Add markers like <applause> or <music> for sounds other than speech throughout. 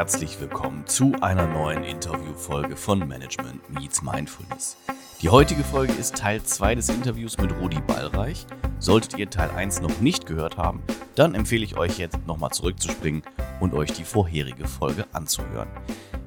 herzlich willkommen zu einer neuen Interviewfolge von Management Meets Mindfulness. Die heutige Folge ist Teil 2 des Interviews mit Rudi Ballreich. Solltet ihr Teil 1 noch nicht gehört haben, dann empfehle ich euch jetzt nochmal zurückzuspringen und euch die vorherige Folge anzuhören.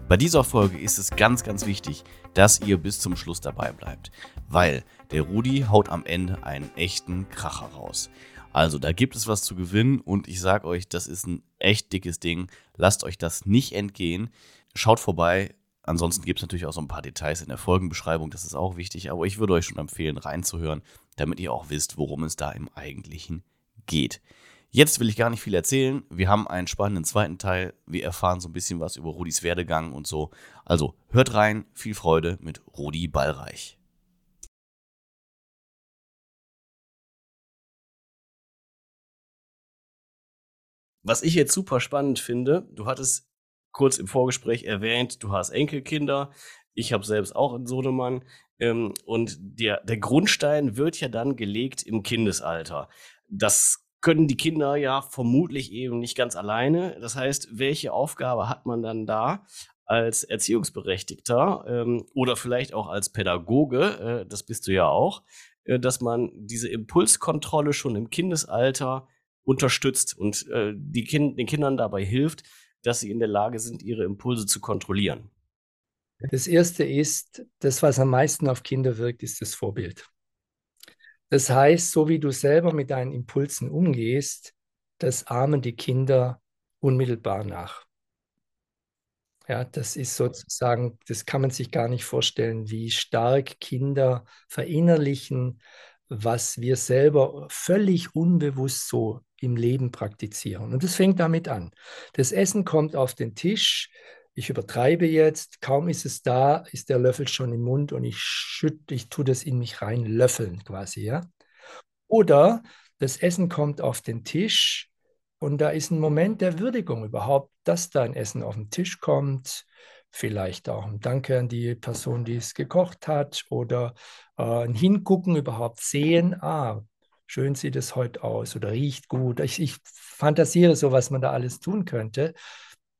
Bei dieser Folge ist es ganz, ganz wichtig, dass ihr bis zum Schluss dabei bleibt, weil der Rudi haut am Ende einen echten Kracher raus. Also da gibt es was zu gewinnen und ich sage euch, das ist ein echt dickes Ding. Lasst euch das nicht entgehen. Schaut vorbei. Ansonsten gibt es natürlich auch so ein paar Details in der Folgenbeschreibung, das ist auch wichtig, aber ich würde euch schon empfehlen, reinzuhören, damit ihr auch wisst, worum es da im Eigentlichen geht. Jetzt will ich gar nicht viel erzählen. Wir haben einen spannenden zweiten Teil. Wir erfahren so ein bisschen was über Rudis Werdegang und so. Also hört rein, viel Freude mit Rudi Ballreich. Was ich jetzt super spannend finde, du hattest kurz im Vorgespräch erwähnt, du hast Enkelkinder. Ich habe selbst auch einen Sohnemann. Ähm, und der, der Grundstein wird ja dann gelegt im Kindesalter. Das können die Kinder ja vermutlich eben nicht ganz alleine. Das heißt, welche Aufgabe hat man dann da als Erziehungsberechtigter ähm, oder vielleicht auch als Pädagoge, äh, das bist du ja auch, äh, dass man diese Impulskontrolle schon im Kindesalter unterstützt und äh, die kind, den Kindern dabei hilft, dass sie in der Lage sind, ihre Impulse zu kontrollieren? Das erste ist, das, was am meisten auf Kinder wirkt, ist das Vorbild. Das heißt, so wie du selber mit deinen Impulsen umgehst, das ahmen die Kinder unmittelbar nach. Ja, das ist sozusagen, das kann man sich gar nicht vorstellen, wie stark Kinder verinnerlichen, was wir selber völlig unbewusst so im Leben praktizieren. Und das fängt damit an. Das Essen kommt auf den Tisch. Ich übertreibe jetzt, kaum ist es da, ist der Löffel schon im Mund und ich schütte, ich tue das in mich rein, löffeln quasi, ja. Oder das Essen kommt auf den Tisch und da ist ein Moment der Würdigung überhaupt, dass da ein Essen auf den Tisch kommt. Vielleicht auch ein Danke an die Person, die es gekocht hat oder äh, ein Hingucken, überhaupt sehen, ah, schön sieht es heute aus oder riecht gut. Ich, ich fantasiere so, was man da alles tun könnte.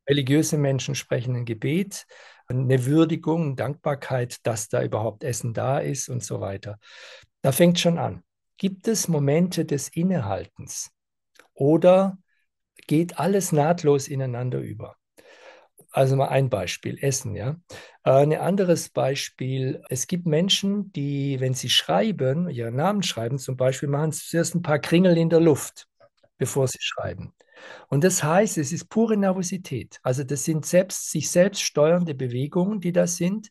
Religiöse Menschen sprechen ein Gebet, eine Würdigung, Dankbarkeit, dass da überhaupt Essen da ist und so weiter. Da fängt schon an. Gibt es Momente des Innehaltens oder geht alles nahtlos ineinander über? Also mal ein Beispiel, Essen, ja. Äh, ein anderes Beispiel, es gibt Menschen, die, wenn sie schreiben, ihren Namen schreiben zum Beispiel, machen zuerst ein paar Kringel in der Luft, bevor sie schreiben. Und das heißt, es ist pure Nervosität. Also das sind selbst, sich selbst steuernde Bewegungen, die da sind.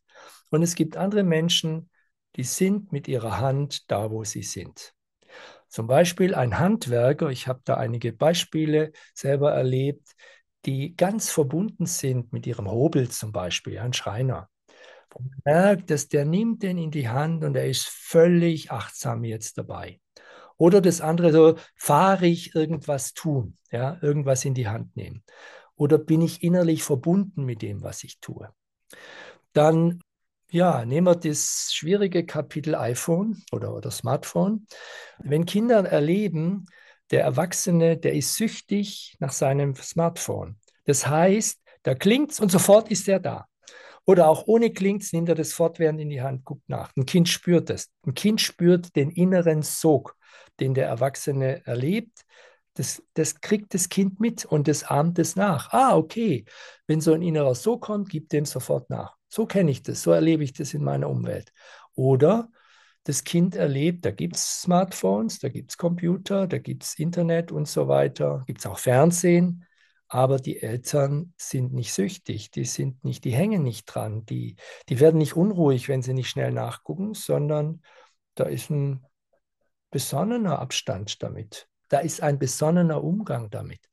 Und es gibt andere Menschen, die sind mit ihrer Hand da, wo sie sind. Zum Beispiel ein Handwerker, ich habe da einige Beispiele selber erlebt, die ganz verbunden sind mit ihrem Hobel zum Beispiel, ein Schreiner. Man merkt, dass der nimmt den in die Hand und er ist völlig achtsam jetzt dabei. Oder das andere so, fahrig irgendwas tun, ja, irgendwas in die Hand nehmen. Oder bin ich innerlich verbunden mit dem, was ich tue? Dann, ja, nehmen wir das schwierige Kapitel iPhone oder, oder Smartphone. Wenn Kinder erleben, der Erwachsene, der ist süchtig nach seinem Smartphone. Das heißt, da klingt's und sofort ist er da. Oder auch ohne klingt's, nimmt er das fortwährend in die Hand, guckt nach. Ein Kind spürt das. Ein Kind spürt den inneren Sog, den der Erwachsene erlebt. Das, das kriegt das Kind mit und das ahmt es nach. Ah, okay. Wenn so ein innerer Sog kommt, gibt dem sofort nach. So kenne ich das, so erlebe ich das in meiner Umwelt. Oder das Kind erlebt, da gibt es Smartphones, da gibt es Computer, da gibt es Internet und so weiter, gibt es auch Fernsehen, aber die Eltern sind nicht süchtig, die sind nicht, die hängen nicht dran, die, die werden nicht unruhig, wenn sie nicht schnell nachgucken, sondern da ist ein besonnener Abstand damit. Da ist ein besonnener Umgang damit.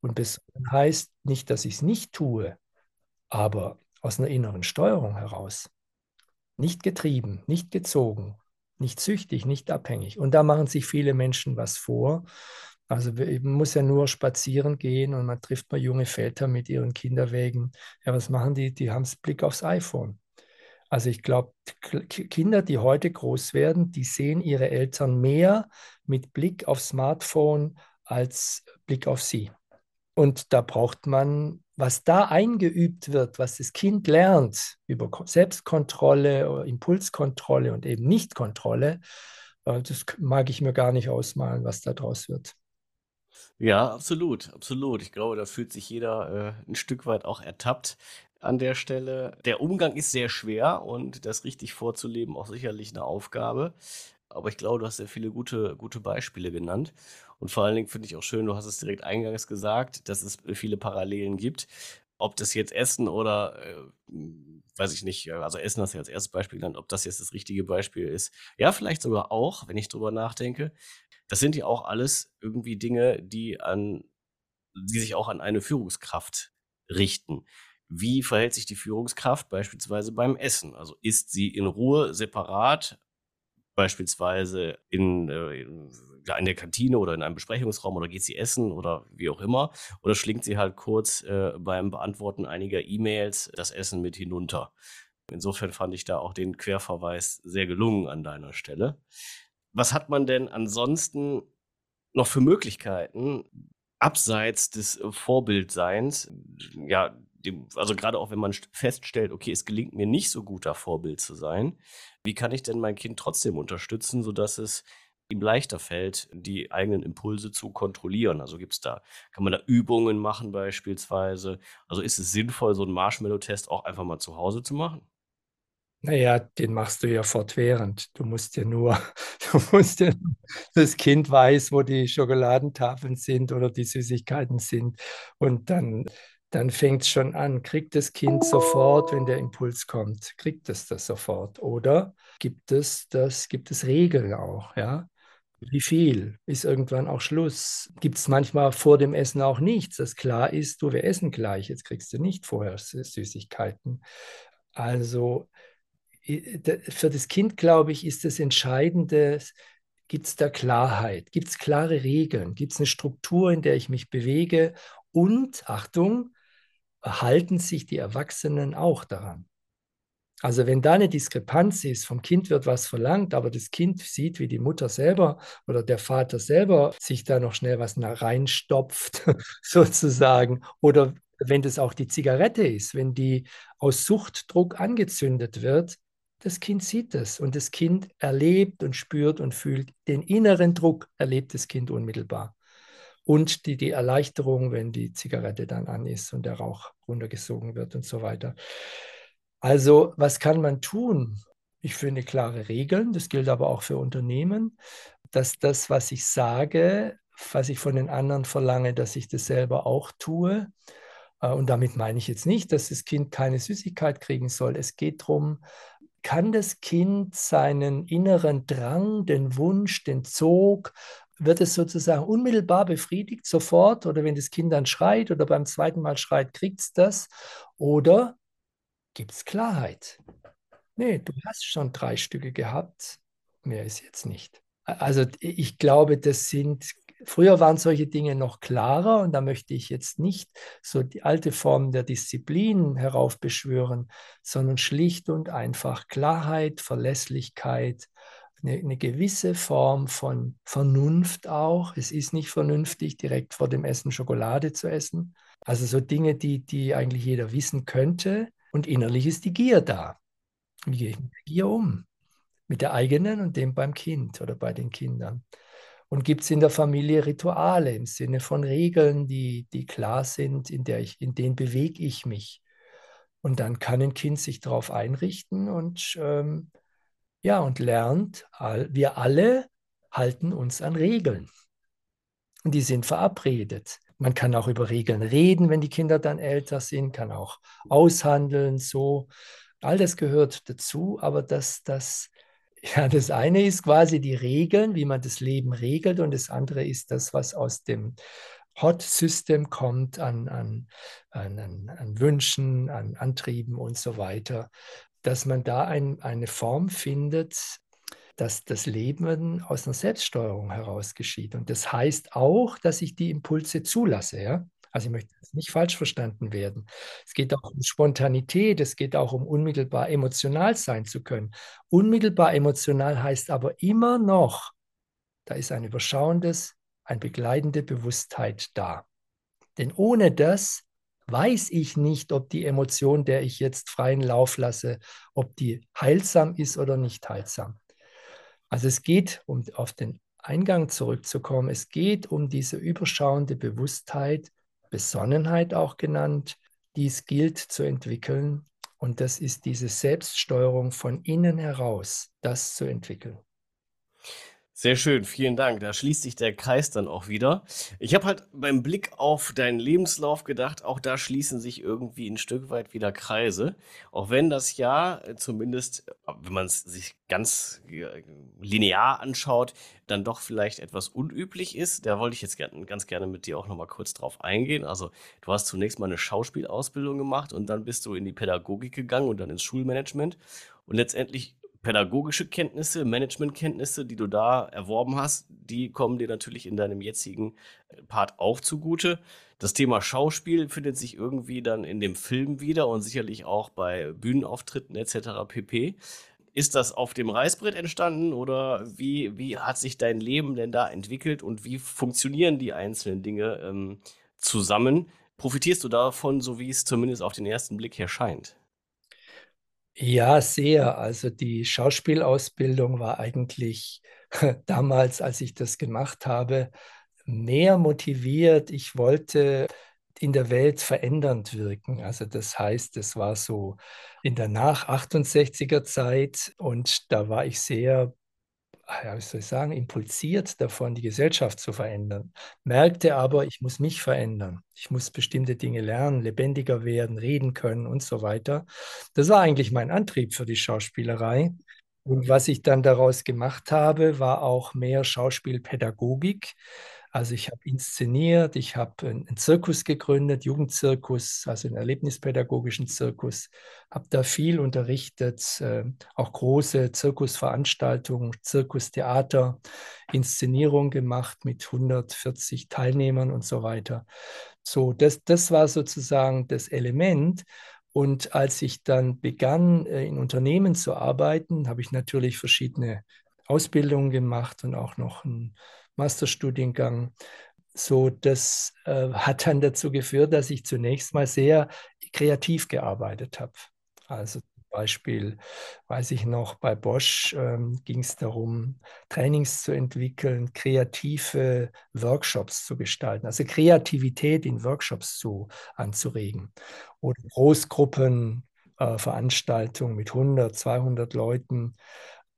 Und besonnen heißt nicht, dass ich es nicht tue, aber aus einer inneren Steuerung heraus. Nicht getrieben, nicht gezogen, nicht süchtig, nicht abhängig. Und da machen sich viele Menschen was vor. Also man muss ja nur spazieren gehen und man trifft mal junge Väter mit ihren Kinderwägen. Ja, was machen die? Die haben Blick aufs iPhone. Also ich glaube, Kinder, die heute groß werden, die sehen ihre Eltern mehr mit Blick aufs Smartphone als Blick auf sie. Und da braucht man was da eingeübt wird, was das Kind lernt über Selbstkontrolle, Impulskontrolle und eben Nichtkontrolle, äh, das mag ich mir gar nicht ausmalen, was da draus wird. Ja, absolut, absolut. Ich glaube, da fühlt sich jeder äh, ein Stück weit auch ertappt an der Stelle. Der Umgang ist sehr schwer und das richtig vorzuleben auch sicherlich eine Aufgabe. Aber ich glaube, du hast sehr viele gute, gute Beispiele genannt. Und vor allen Dingen finde ich auch schön, du hast es direkt eingangs gesagt, dass es viele Parallelen gibt. Ob das jetzt Essen oder, äh, weiß ich nicht, also Essen hast du als erstes Beispiel genannt, ob das jetzt das richtige Beispiel ist. Ja, vielleicht sogar auch, wenn ich drüber nachdenke. Das sind ja auch alles irgendwie Dinge, die an, die sich auch an eine Führungskraft richten. Wie verhält sich die Führungskraft beispielsweise beim Essen? Also isst sie in Ruhe separat, beispielsweise in, äh, in, der Kantine oder in einem Besprechungsraum oder geht sie essen oder wie auch immer? Oder schlingt sie halt kurz äh, beim Beantworten einiger E-Mails das Essen mit hinunter? Insofern fand ich da auch den Querverweis sehr gelungen an deiner Stelle. Was hat man denn ansonsten noch für Möglichkeiten, abseits des Vorbildseins, ja, dem, also gerade auch wenn man feststellt, okay, es gelingt mir nicht so gut, da Vorbild zu sein, wie kann ich denn mein Kind trotzdem unterstützen, sodass es ihm leichter fällt, die eigenen Impulse zu kontrollieren. Also gibt es da, kann man da Übungen machen beispielsweise? Also ist es sinnvoll, so einen Marshmallow-Test auch einfach mal zu Hause zu machen? Naja, den machst du ja fortwährend. Du musst ja nur, <laughs> du musst ja, das Kind weiß, wo die Schokoladentafeln sind oder die Süßigkeiten sind. Und dann dann fängt es schon an. Kriegt das Kind sofort, wenn der Impuls kommt, kriegt es das sofort? Oder gibt es das, gibt es Regeln auch, ja? Wie viel? Ist irgendwann auch Schluss? Gibt es manchmal vor dem Essen auch nichts, das klar ist, du, wir essen gleich, jetzt kriegst du nicht vorher Süßigkeiten. Also für das Kind, glaube ich, ist das Entscheidende, gibt es da Klarheit, gibt es klare Regeln, gibt es eine Struktur, in der ich mich bewege und, Achtung, halten sich die Erwachsenen auch daran. Also wenn da eine Diskrepanz ist, vom Kind wird was verlangt, aber das Kind sieht, wie die Mutter selber oder der Vater selber sich da noch schnell was reinstopft, <laughs> sozusagen, oder wenn das auch die Zigarette ist, wenn die aus Suchtdruck angezündet wird, das Kind sieht das und das Kind erlebt und spürt und fühlt den inneren Druck, erlebt das Kind unmittelbar und die, die Erleichterung, wenn die Zigarette dann an ist und der Rauch runtergesogen wird und so weiter. Also, was kann man tun? Ich finde klare Regeln, das gilt aber auch für Unternehmen, dass das, was ich sage, was ich von den anderen verlange, dass ich das selber auch tue. Äh, und damit meine ich jetzt nicht, dass das Kind keine Süßigkeit kriegen soll. Es geht darum, kann das Kind seinen inneren Drang, den Wunsch, den Zog wird es sozusagen unmittelbar befriedigt, sofort, oder wenn das Kind dann schreit oder beim zweiten Mal schreit, kriegt es das, oder gibt es Klarheit? Nee, du hast schon drei Stücke gehabt, mehr ist jetzt nicht. Also ich glaube, das sind, früher waren solche Dinge noch klarer und da möchte ich jetzt nicht so die alte Form der Disziplin heraufbeschwören, sondern schlicht und einfach Klarheit, Verlässlichkeit, eine, eine gewisse Form von Vernunft auch. Es ist nicht vernünftig, direkt vor dem Essen Schokolade zu essen. Also so Dinge, die, die eigentlich jeder wissen könnte. Und innerlich ist die Gier da. Wie gehe ich mit der Gier um? Mit der eigenen und dem beim Kind oder bei den Kindern. Und gibt es in der Familie Rituale im Sinne von Regeln, die, die klar sind, in, der ich, in denen bewege ich mich. Und dann kann ein Kind sich darauf einrichten und ähm, ja, und lernt, wir alle halten uns an Regeln. Und die sind verabredet. Man kann auch über Regeln reden, wenn die Kinder dann älter sind, kann auch aushandeln, so. All das gehört dazu, aber das, das, <laughs> ja, das eine ist quasi die Regeln, wie man das Leben regelt, und das andere ist das, was aus dem Hot System kommt an, an, an, an Wünschen, an Antrieben und so weiter dass man da ein, eine Form findet, dass das Leben aus einer Selbststeuerung heraus geschieht. Und das heißt auch, dass ich die Impulse zulasse. Ja? Also ich möchte nicht falsch verstanden werden. Es geht auch um Spontanität, es geht auch um unmittelbar emotional sein zu können. Unmittelbar emotional heißt aber immer noch, da ist ein überschauendes, eine begleitende Bewusstheit da. Denn ohne das weiß ich nicht, ob die Emotion, der ich jetzt freien Lauf lasse, ob die heilsam ist oder nicht heilsam. Also es geht, um auf den Eingang zurückzukommen, es geht um diese überschauende Bewusstheit, Besonnenheit auch genannt, die es gilt zu entwickeln. Und das ist diese Selbststeuerung von innen heraus, das zu entwickeln. Sehr schön, vielen Dank. Da schließt sich der Kreis dann auch wieder. Ich habe halt beim Blick auf deinen Lebenslauf gedacht, auch da schließen sich irgendwie ein Stück weit wieder Kreise. Auch wenn das ja äh, zumindest, wenn man es sich ganz linear anschaut, dann doch vielleicht etwas unüblich ist. Da wollte ich jetzt ganz gerne mit dir auch nochmal kurz drauf eingehen. Also du hast zunächst mal eine Schauspielausbildung gemacht und dann bist du in die Pädagogik gegangen und dann ins Schulmanagement. Und letztendlich pädagogische Kenntnisse, Managementkenntnisse, die du da erworben hast, die kommen dir natürlich in deinem jetzigen äh, Part auch zugute. Das Thema Schauspiel findet sich irgendwie dann in dem Film wieder und sicherlich auch bei Bühnenauftritten etc. pp. Ist das auf dem Reißbrett entstanden oder wie, wie hat sich dein Leben denn da entwickelt und wie funktionieren die einzelnen Dinge ähm, zusammen? Profitierst du davon, so wie es zumindest auf den ersten Blick her scheint? Ja, sehr. Also die Schauspielausbildung war eigentlich <laughs> damals, als ich das gemacht habe, mehr motiviert. Ich wollte in der Welt verändernd wirken. Also das heißt, es war so in der Nach-68er Zeit und da war ich sehr ja, wie soll ich sagen, impulsiert davon, die Gesellschaft zu verändern, merkte aber, ich muss mich verändern. Ich muss bestimmte Dinge lernen, lebendiger werden, reden können und so weiter. Das war eigentlich mein Antrieb für die Schauspielerei. Und was ich dann daraus gemacht habe, war auch mehr Schauspielpädagogik. Also ich habe inszeniert, ich habe einen Zirkus gegründet, Jugendzirkus, also einen erlebnispädagogischen Zirkus, habe da viel unterrichtet, äh, auch große Zirkusveranstaltungen, Zirkustheater, Inszenierung gemacht mit 140 Teilnehmern und so weiter. So, das, das war sozusagen das Element. Und als ich dann begann, äh, in Unternehmen zu arbeiten, habe ich natürlich verschiedene Ausbildungen gemacht und auch noch ein Masterstudiengang. So, das äh, hat dann dazu geführt, dass ich zunächst mal sehr kreativ gearbeitet habe. Also zum Beispiel, weiß ich noch, bei Bosch ähm, ging es darum, Trainings zu entwickeln, kreative Workshops zu gestalten, also Kreativität in Workshops zu, anzuregen. Oder Großgruppen, äh, mit 100, 200 Leuten.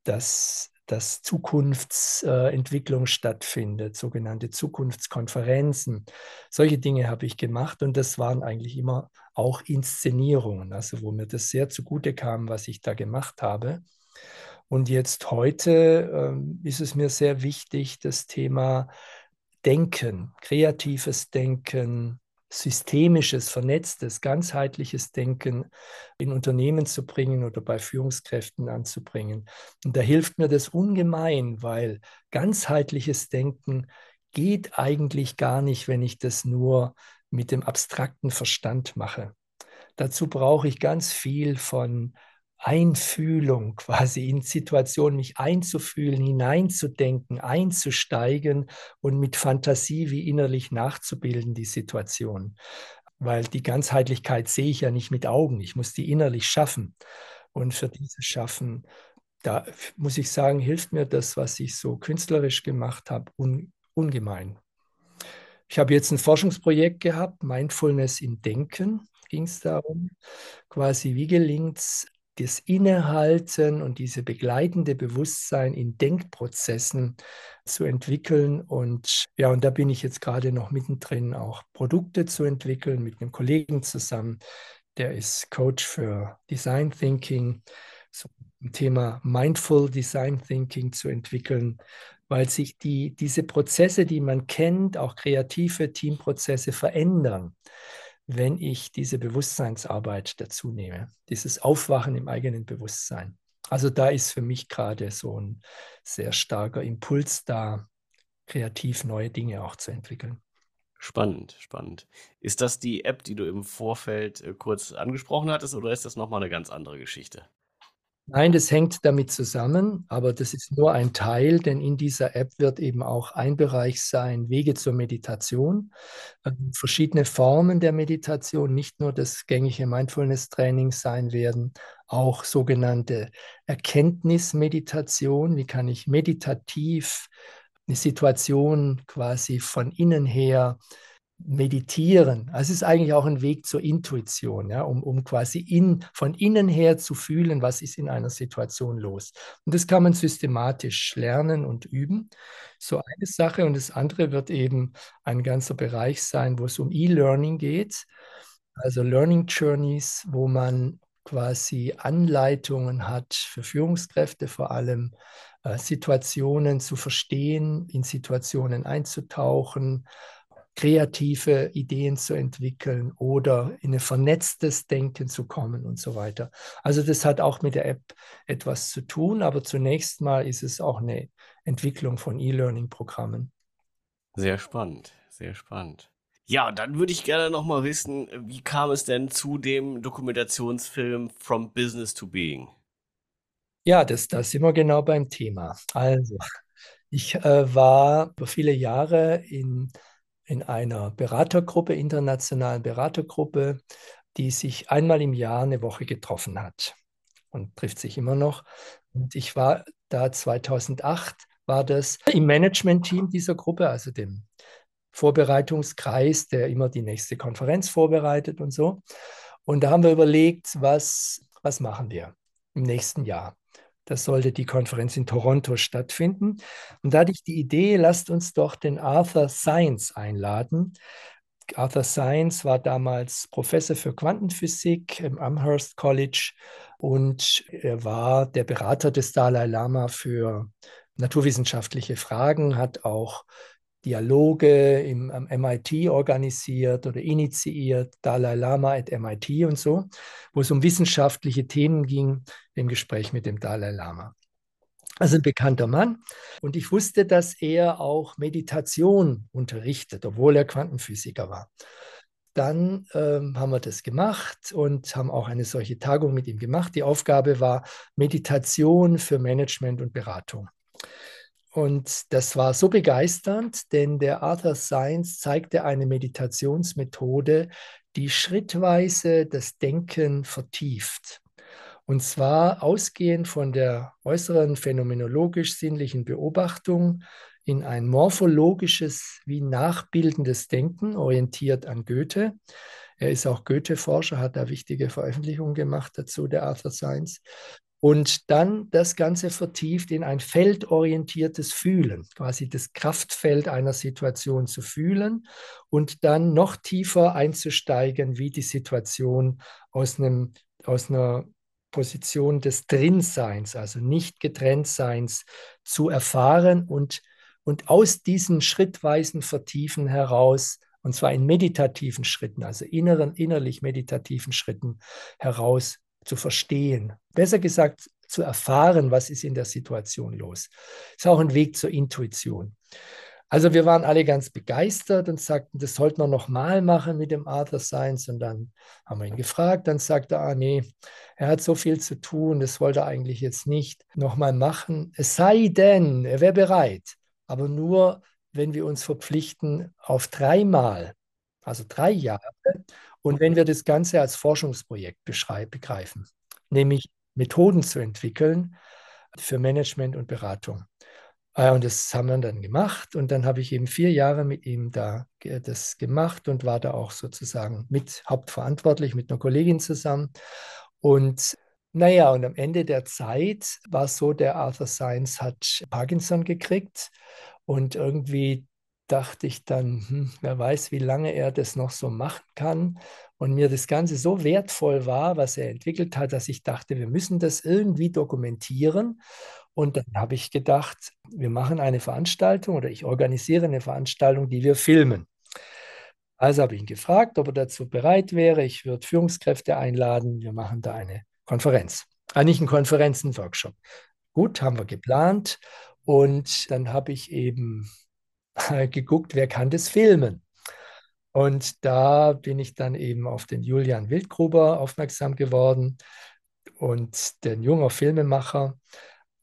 Das dass Zukunftsentwicklung stattfindet, sogenannte Zukunftskonferenzen. Solche Dinge habe ich gemacht und das waren eigentlich immer auch Inszenierungen, also wo mir das sehr zugute kam, was ich da gemacht habe. Und jetzt heute äh, ist es mir sehr wichtig, das Thema Denken, kreatives Denken, systemisches, vernetztes, ganzheitliches Denken in Unternehmen zu bringen oder bei Führungskräften anzubringen. Und da hilft mir das ungemein, weil ganzheitliches Denken geht eigentlich gar nicht, wenn ich das nur mit dem abstrakten Verstand mache. Dazu brauche ich ganz viel von Einfühlung, quasi in Situationen mich einzufühlen, hineinzudenken, einzusteigen und mit Fantasie wie innerlich nachzubilden, die Situation. Weil die Ganzheitlichkeit sehe ich ja nicht mit Augen, ich muss die innerlich schaffen. Und für dieses Schaffen, da muss ich sagen, hilft mir das, was ich so künstlerisch gemacht habe, un ungemein. Ich habe jetzt ein Forschungsprojekt gehabt, Mindfulness im Denken ging es darum, quasi wie gelingt es, das Innehalten und diese begleitende Bewusstsein in Denkprozessen zu entwickeln. Und ja, und da bin ich jetzt gerade noch mittendrin, auch Produkte zu entwickeln mit einem Kollegen zusammen. Der ist Coach für Design Thinking, so ein Thema Mindful Design Thinking zu entwickeln, weil sich die, diese Prozesse, die man kennt, auch kreative Teamprozesse verändern wenn ich diese Bewusstseinsarbeit dazu nehme, dieses Aufwachen im eigenen Bewusstsein. Also da ist für mich gerade so ein sehr starker Impuls da, kreativ neue Dinge auch zu entwickeln. Spannend, spannend. Ist das die App, die du im Vorfeld äh, kurz angesprochen hattest, oder ist das nochmal eine ganz andere Geschichte? Nein, das hängt damit zusammen, aber das ist nur ein Teil, denn in dieser App wird eben auch ein Bereich sein, Wege zur Meditation, ähm, verschiedene Formen der Meditation, nicht nur das gängige Mindfulness-Training sein werden, auch sogenannte Erkenntnismeditation, wie kann ich meditativ eine Situation quasi von innen her meditieren. Also es ist eigentlich auch ein Weg zur Intuition, ja, um, um quasi in, von innen her zu fühlen, was ist in einer Situation los. Und das kann man systematisch lernen und üben. So eine Sache. Und das andere wird eben ein ganzer Bereich sein, wo es um E-Learning geht. Also Learning Journeys, wo man quasi Anleitungen hat für Führungskräfte vor allem, äh, Situationen zu verstehen, in Situationen einzutauchen, kreative Ideen zu entwickeln oder in ein vernetztes Denken zu kommen und so weiter. Also das hat auch mit der App etwas zu tun, aber zunächst mal ist es auch eine Entwicklung von E-Learning-Programmen. Sehr spannend, sehr spannend. Ja, dann würde ich gerne noch mal wissen, wie kam es denn zu dem Dokumentationsfilm From Business to Being? Ja, das, da sind wir genau beim Thema. Also, ich äh, war über viele Jahre in in einer Beratergruppe, internationalen Beratergruppe, die sich einmal im Jahr eine Woche getroffen hat und trifft sich immer noch. Und ich war da 2008, war das im Management-Team dieser Gruppe, also dem Vorbereitungskreis, der immer die nächste Konferenz vorbereitet und so. Und da haben wir überlegt, was, was machen wir im nächsten Jahr. Das sollte die Konferenz in Toronto stattfinden. Und da hatte ich die Idee, lasst uns doch den Arthur Science einladen. Arthur Science war damals Professor für Quantenphysik im Amherst College und er war der Berater des Dalai Lama für naturwissenschaftliche Fragen, hat auch Dialoge im, am MIT organisiert oder initiiert, Dalai Lama at MIT und so, wo es um wissenschaftliche Themen ging im Gespräch mit dem Dalai Lama. Also ein bekannter Mann. Und ich wusste, dass er auch Meditation unterrichtet, obwohl er Quantenphysiker war. Dann ähm, haben wir das gemacht und haben auch eine solche Tagung mit ihm gemacht. Die Aufgabe war Meditation für Management und Beratung. Und das war so begeisternd, denn der Arthur Science zeigte eine Meditationsmethode, die schrittweise das Denken vertieft. Und zwar ausgehend von der äußeren phänomenologisch-sinnlichen Beobachtung in ein morphologisches wie nachbildendes Denken, orientiert an Goethe. Er ist auch Goethe-Forscher, hat da wichtige Veröffentlichungen gemacht dazu, der Arthur Science und dann das Ganze vertieft in ein feldorientiertes Fühlen, quasi das Kraftfeld einer Situation zu fühlen und dann noch tiefer einzusteigen, wie die Situation aus, einem, aus einer Position des Drinseins, also nicht getrenntseins, zu erfahren und, und aus diesen schrittweisen Vertiefen heraus und zwar in meditativen Schritten, also inneren, innerlich meditativen Schritten heraus zu verstehen. Besser gesagt, zu erfahren, was ist in der Situation los. Ist auch ein Weg zur Intuition. Also wir waren alle ganz begeistert und sagten, das sollten wir nochmal machen mit dem Arthur Science. Und dann haben wir ihn gefragt, dann sagte er, ah nee, er hat so viel zu tun, das wollte er eigentlich jetzt nicht nochmal machen. Es sei denn, er wäre bereit, aber nur, wenn wir uns verpflichten auf dreimal, also drei Jahre, und wenn wir das Ganze als Forschungsprojekt begreifen, nämlich Methoden zu entwickeln für Management und Beratung. Äh, und das haben wir dann gemacht. Und dann habe ich eben vier Jahre mit ihm da das gemacht und war da auch sozusagen mit hauptverantwortlich mit einer Kollegin zusammen. Und naja, und am Ende der Zeit war es so, der Arthur Science hat Parkinson gekriegt und irgendwie dachte ich dann, hm, wer weiß, wie lange er das noch so machen kann. Und mir das Ganze so wertvoll war, was er entwickelt hat, dass ich dachte, wir müssen das irgendwie dokumentieren. Und dann habe ich gedacht, wir machen eine Veranstaltung oder ich organisiere eine Veranstaltung, die wir filmen. Also habe ich ihn gefragt, ob er dazu bereit wäre. Ich würde Führungskräfte einladen. Wir machen da eine Konferenz. Ah, eine Konferenz, einen Workshop. Gut, haben wir geplant. Und dann habe ich eben <laughs> geguckt, wer kann das filmen. Und da bin ich dann eben auf den Julian Wildgruber aufmerksam geworden. und der junger Filmemacher.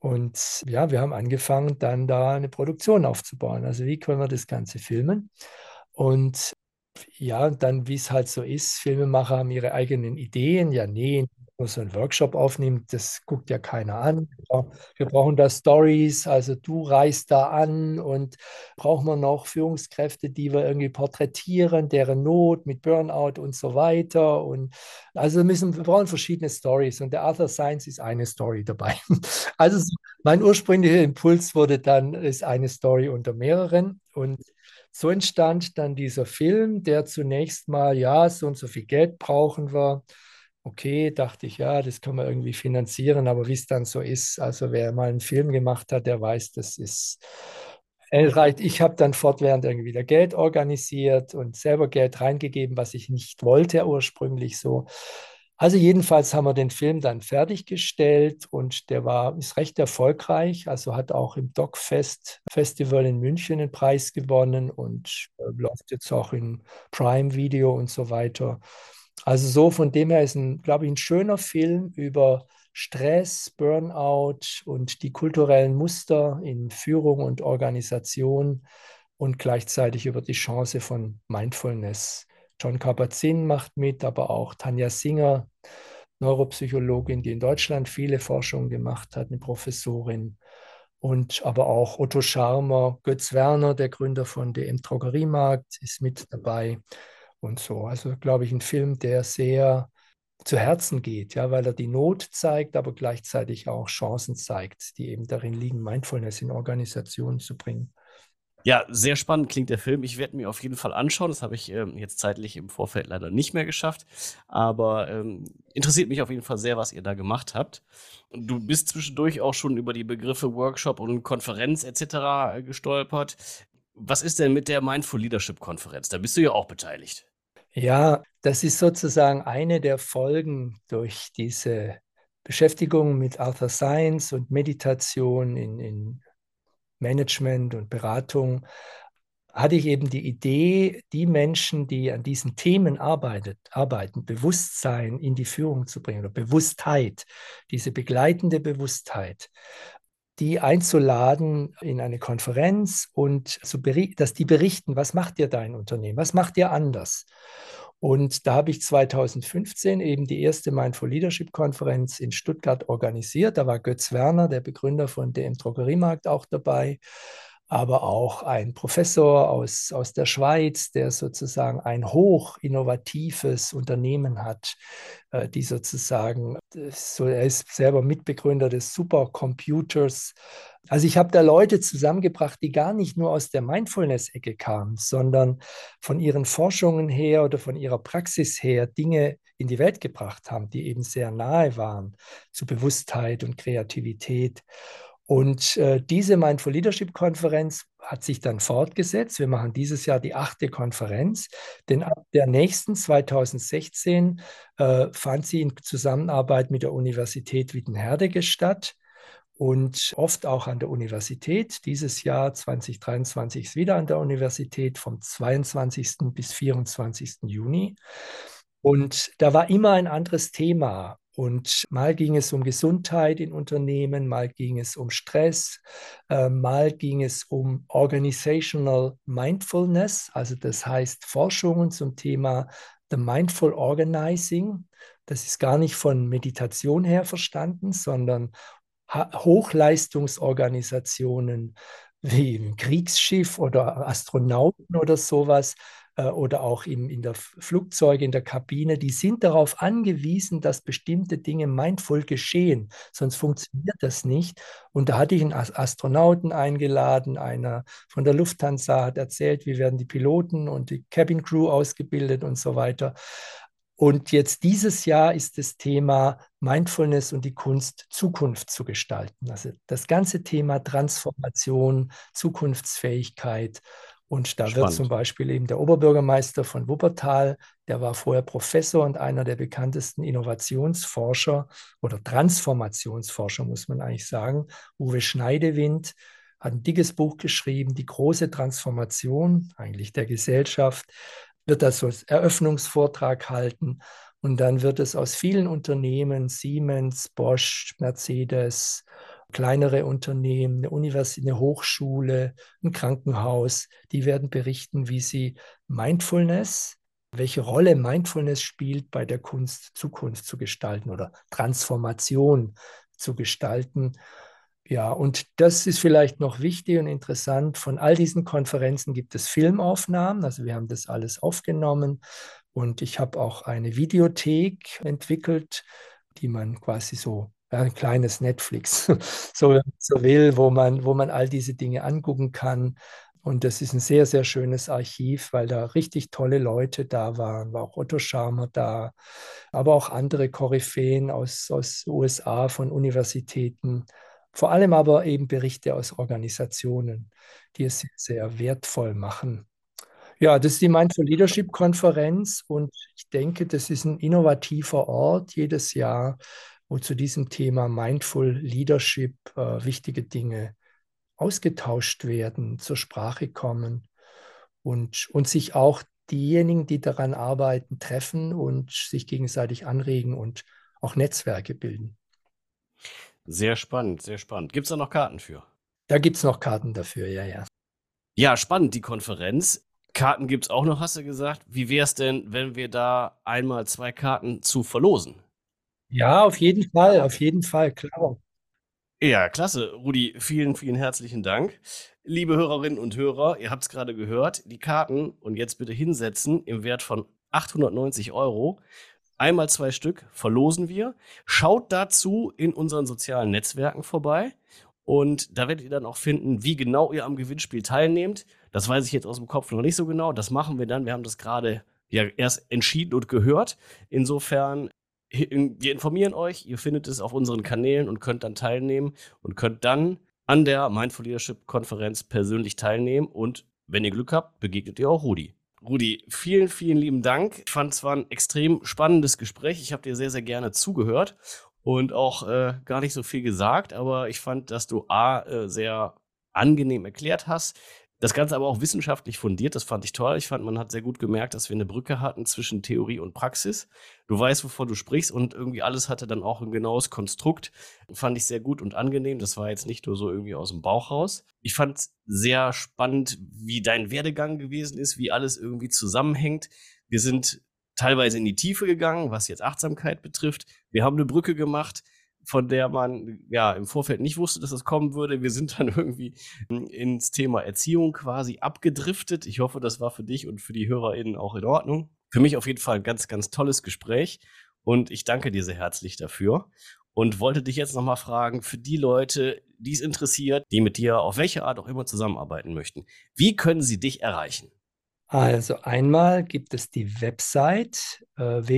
Und ja, wir haben angefangen, dann da eine Produktion aufzubauen. Also wie können wir das Ganze filmen? Und ja, dann, wie es halt so ist, Filmemacher haben ihre eigenen Ideen. Ja, nee, nur so einen Workshop aufnimmt, das guckt ja keiner an. Wir brauchen da Stories, also du reist da an und brauchen wir noch Führungskräfte, die wir irgendwie porträtieren, deren Not mit Burnout und so weiter. Und also müssen, wir brauchen verschiedene Stories und der Arthur Science ist eine Story dabei. <laughs> Also mein ursprünglicher Impuls wurde dann, ist eine Story unter mehreren und so entstand dann dieser Film, der zunächst mal, ja, so und so viel Geld brauchen wir okay, dachte ich, ja, das kann man irgendwie finanzieren, aber wie es dann so ist, also wer mal einen Film gemacht hat, der weiß, das ist Ich habe dann fortwährend irgendwie wieder Geld organisiert und selber Geld reingegeben, was ich nicht wollte ursprünglich so. Also jedenfalls haben wir den Film dann fertiggestellt und der war, ist recht erfolgreich. Also hat auch im Dogfest Festival in München einen Preis gewonnen und äh, läuft jetzt auch in Prime Video und so weiter. Also so von dem her ist ein, glaube ich, ein schöner Film über Stress, Burnout und die kulturellen Muster in Führung und Organisation und gleichzeitig über die Chance von Mindfulness. John Kabat-Zinn macht mit, aber auch Tanja Singer, Neuropsychologin, die in Deutschland viele Forschungen gemacht hat, eine Professorin. Und aber auch Otto Scharmer, Götz Werner, der Gründer von DM Drogeriemarkt, ist mit dabei und so. Also glaube ich, ein Film, der sehr zu Herzen geht, ja, weil er die Not zeigt, aber gleichzeitig auch Chancen zeigt, die eben darin liegen, Mindfulness in Organisationen zu bringen. Ja, sehr spannend klingt der Film. Ich werde mir auf jeden Fall anschauen. Das habe ich ähm, jetzt zeitlich im Vorfeld leider nicht mehr geschafft. Aber ähm, interessiert mich auf jeden Fall sehr, was ihr da gemacht habt. Du bist zwischendurch auch schon über die Begriffe Workshop und Konferenz etc. Äh, gestolpert. Was ist denn mit der Mindful Leadership Konferenz? Da bist du ja auch beteiligt. Ja, das ist sozusagen eine der Folgen durch diese Beschäftigung mit Arthur Science und Meditation in, in Management und Beratung. Hatte ich eben die Idee, die Menschen, die an diesen Themen arbeitet, arbeiten, Bewusstsein in die Führung zu bringen oder Bewusstheit, diese begleitende Bewusstheit, die einzuladen in eine Konferenz und dass die berichten, was macht ihr dein Unternehmen, was macht ihr anders. Und da habe ich 2015 eben die erste Mindful Leadership Konferenz in Stuttgart organisiert. Da war Götz Werner, der Begründer von DM Drogeriemarkt, auch dabei aber auch ein Professor aus, aus der Schweiz, der sozusagen ein hoch innovatives Unternehmen hat, äh, die sozusagen, so, er ist selber Mitbegründer des Supercomputers. Also ich habe da Leute zusammengebracht, die gar nicht nur aus der Mindfulness-Ecke kamen, sondern von ihren Forschungen her oder von ihrer Praxis her Dinge in die Welt gebracht haben, die eben sehr nahe waren zu Bewusstheit und Kreativität. Und äh, diese Mindful Leadership Konferenz hat sich dann fortgesetzt. Wir machen dieses Jahr die achte Konferenz, denn ab der nächsten 2016 äh, fand sie in Zusammenarbeit mit der Universität Wittenherdecke statt und oft auch an der Universität. Dieses Jahr 2023 ist wieder an der Universität vom 22. bis 24. Juni. Und da war immer ein anderes Thema. Und mal ging es um Gesundheit in Unternehmen, mal ging es um Stress, äh, mal ging es um Organizational Mindfulness, also das heißt Forschungen zum Thema The Mindful Organizing. Das ist gar nicht von Meditation her verstanden, sondern Hochleistungsorganisationen wie ein Kriegsschiff oder Astronauten oder sowas oder auch im, in der Flugzeuge, in der Kabine, die sind darauf angewiesen, dass bestimmte Dinge mindful geschehen, sonst funktioniert das nicht. Und da hatte ich einen Astronauten eingeladen, einer von der Lufthansa hat erzählt, wie werden die Piloten und die Cabin Crew ausgebildet und so weiter. Und jetzt dieses Jahr ist das Thema Mindfulness und die Kunst, Zukunft zu gestalten. Also das ganze Thema Transformation, Zukunftsfähigkeit und da Spannend. wird zum Beispiel eben der Oberbürgermeister von Wuppertal, der war vorher Professor und einer der bekanntesten Innovationsforscher oder Transformationsforscher, muss man eigentlich sagen, Uwe Schneidewind, hat ein dickes Buch geschrieben, Die große Transformation eigentlich der Gesellschaft, wird das als Eröffnungsvortrag halten. Und dann wird es aus vielen Unternehmen, Siemens, Bosch, Mercedes, kleinere Unternehmen, eine Universität, eine Hochschule, ein Krankenhaus, die werden berichten, wie sie Mindfulness, welche Rolle Mindfulness spielt bei der Kunst, Zukunft zu gestalten oder Transformation zu gestalten. Ja, und das ist vielleicht noch wichtig und interessant. Von all diesen Konferenzen gibt es Filmaufnahmen. Also wir haben das alles aufgenommen und ich habe auch eine Videothek entwickelt, die man quasi so ein kleines Netflix, <laughs> so, so will, wo man, wo man all diese Dinge angucken kann. Und das ist ein sehr, sehr schönes Archiv, weil da richtig tolle Leute da waren. War auch Otto Scharmer da, aber auch andere Koryphäen aus, aus USA von Universitäten. Vor allem aber eben Berichte aus Organisationen, die es sehr, sehr wertvoll machen. Ja, das ist die Mindful Leadership Konferenz und ich denke, das ist ein innovativer Ort jedes Jahr, wo zu diesem Thema Mindful Leadership äh, wichtige Dinge ausgetauscht werden, zur Sprache kommen und, und sich auch diejenigen, die daran arbeiten, treffen und sich gegenseitig anregen und auch Netzwerke bilden. Sehr spannend, sehr spannend. Gibt es da noch Karten für? Da gibt es noch Karten dafür, ja, ja. Ja, spannend, die Konferenz. Karten gibt es auch noch, hast du gesagt. Wie wäre es denn, wenn wir da einmal zwei Karten zu verlosen? Ja, auf jeden Fall, auf jeden Fall, klar. Ja, klasse. Rudi, vielen, vielen herzlichen Dank. Liebe Hörerinnen und Hörer, ihr habt es gerade gehört, die Karten und jetzt bitte hinsetzen im Wert von 890 Euro. Einmal zwei Stück verlosen wir. Schaut dazu in unseren sozialen Netzwerken vorbei und da werdet ihr dann auch finden, wie genau ihr am Gewinnspiel teilnehmt. Das weiß ich jetzt aus dem Kopf noch nicht so genau. Das machen wir dann. Wir haben das gerade ja erst entschieden und gehört. Insofern wir informieren euch, ihr findet es auf unseren Kanälen und könnt dann teilnehmen und könnt dann an der Mindful Leadership Konferenz persönlich teilnehmen und wenn ihr Glück habt, begegnet ihr auch Rudi. Rudi, vielen, vielen lieben Dank. Ich fand es war ein extrem spannendes Gespräch. Ich habe dir sehr, sehr gerne zugehört und auch äh, gar nicht so viel gesagt, aber ich fand, dass du A, äh, sehr angenehm erklärt hast, das Ganze aber auch wissenschaftlich fundiert, das fand ich toll. Ich fand, man hat sehr gut gemerkt, dass wir eine Brücke hatten zwischen Theorie und Praxis. Du weißt, wovon du sprichst und irgendwie alles hatte dann auch ein genaues Konstrukt. Fand ich sehr gut und angenehm. Das war jetzt nicht nur so irgendwie aus dem Bauch raus. Ich fand sehr spannend, wie dein Werdegang gewesen ist, wie alles irgendwie zusammenhängt. Wir sind teilweise in die Tiefe gegangen, was jetzt Achtsamkeit betrifft. Wir haben eine Brücke gemacht von der man ja im Vorfeld nicht wusste, dass das kommen würde. Wir sind dann <laughs> irgendwie ins Thema Erziehung quasi abgedriftet. Ich hoffe, das war für dich und für die HörerInnen auch in Ordnung. Für mich auf jeden Fall ein ganz, ganz tolles Gespräch und ich danke dir sehr herzlich dafür und wollte dich jetzt nochmal fragen, für die Leute, die es interessiert, die mit dir auf welche Art auch immer zusammenarbeiten möchten, wie können sie dich erreichen? Also einmal gibt es die Website äh,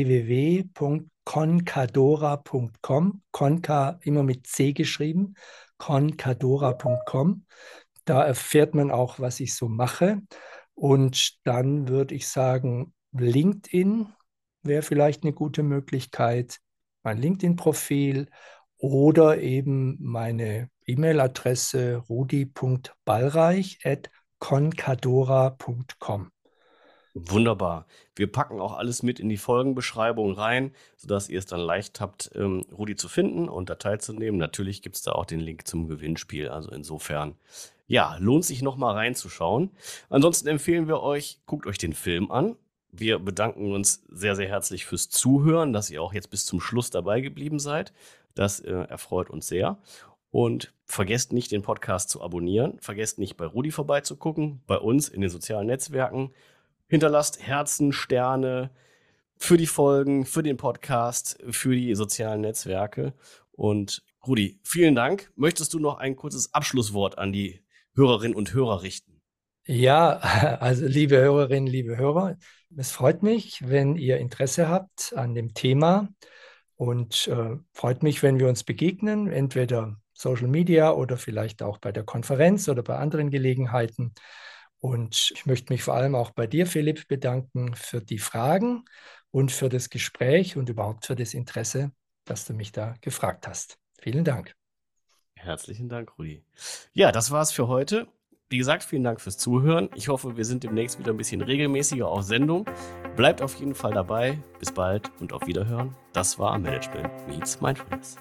www.concadora.com, Conca immer mit C geschrieben, concadora.com. Da erfährt man auch, was ich so mache. Und dann würde ich sagen, LinkedIn wäre vielleicht eine gute Möglichkeit, mein LinkedIn-Profil oder eben meine E-Mail-Adresse rudi.ballreich.concadora.com. Wunderbar. Wir packen auch alles mit in die Folgenbeschreibung rein, sodass ihr es dann leicht habt, ähm, Rudi zu finden und da teilzunehmen. Natürlich gibt es da auch den Link zum Gewinnspiel. Also insofern, ja, lohnt sich nochmal reinzuschauen. Ansonsten empfehlen wir euch, guckt euch den Film an. Wir bedanken uns sehr, sehr herzlich fürs Zuhören, dass ihr auch jetzt bis zum Schluss dabei geblieben seid. Das äh, erfreut uns sehr. Und vergesst nicht, den Podcast zu abonnieren. Vergesst nicht, bei Rudi vorbeizugucken, bei uns in den sozialen Netzwerken Hinterlasst Herzen, Sterne für die Folgen, für den Podcast, für die sozialen Netzwerke. Und Rudi, vielen Dank. Möchtest du noch ein kurzes Abschlusswort an die Hörerinnen und Hörer richten? Ja, <laughs> also liebe Hörerinnen, liebe Hörer, es freut mich, wenn ihr Interesse habt an dem Thema und äh, freut mich, wenn wir uns begegnen, entweder Social Media oder vielleicht auch bei der Konferenz oder bei anderen Gelegenheiten. Und ich möchte mich vor allem auch bei dir, Philipp, bedanken für die Fragen und für das Gespräch und überhaupt für das Interesse, dass du mich da gefragt hast. Vielen Dank. Herzlichen Dank, Rudi. Ja, das war's für heute. wie gesagt, vielen Dank fürs Zuhören. Ich hoffe, wir sind demnächst wieder ein bisschen regelmäßiger auf Sendung. Bleibt auf jeden Fall dabei. Bis bald und auf Wiederhören. Das war Management Meets Mindfulness.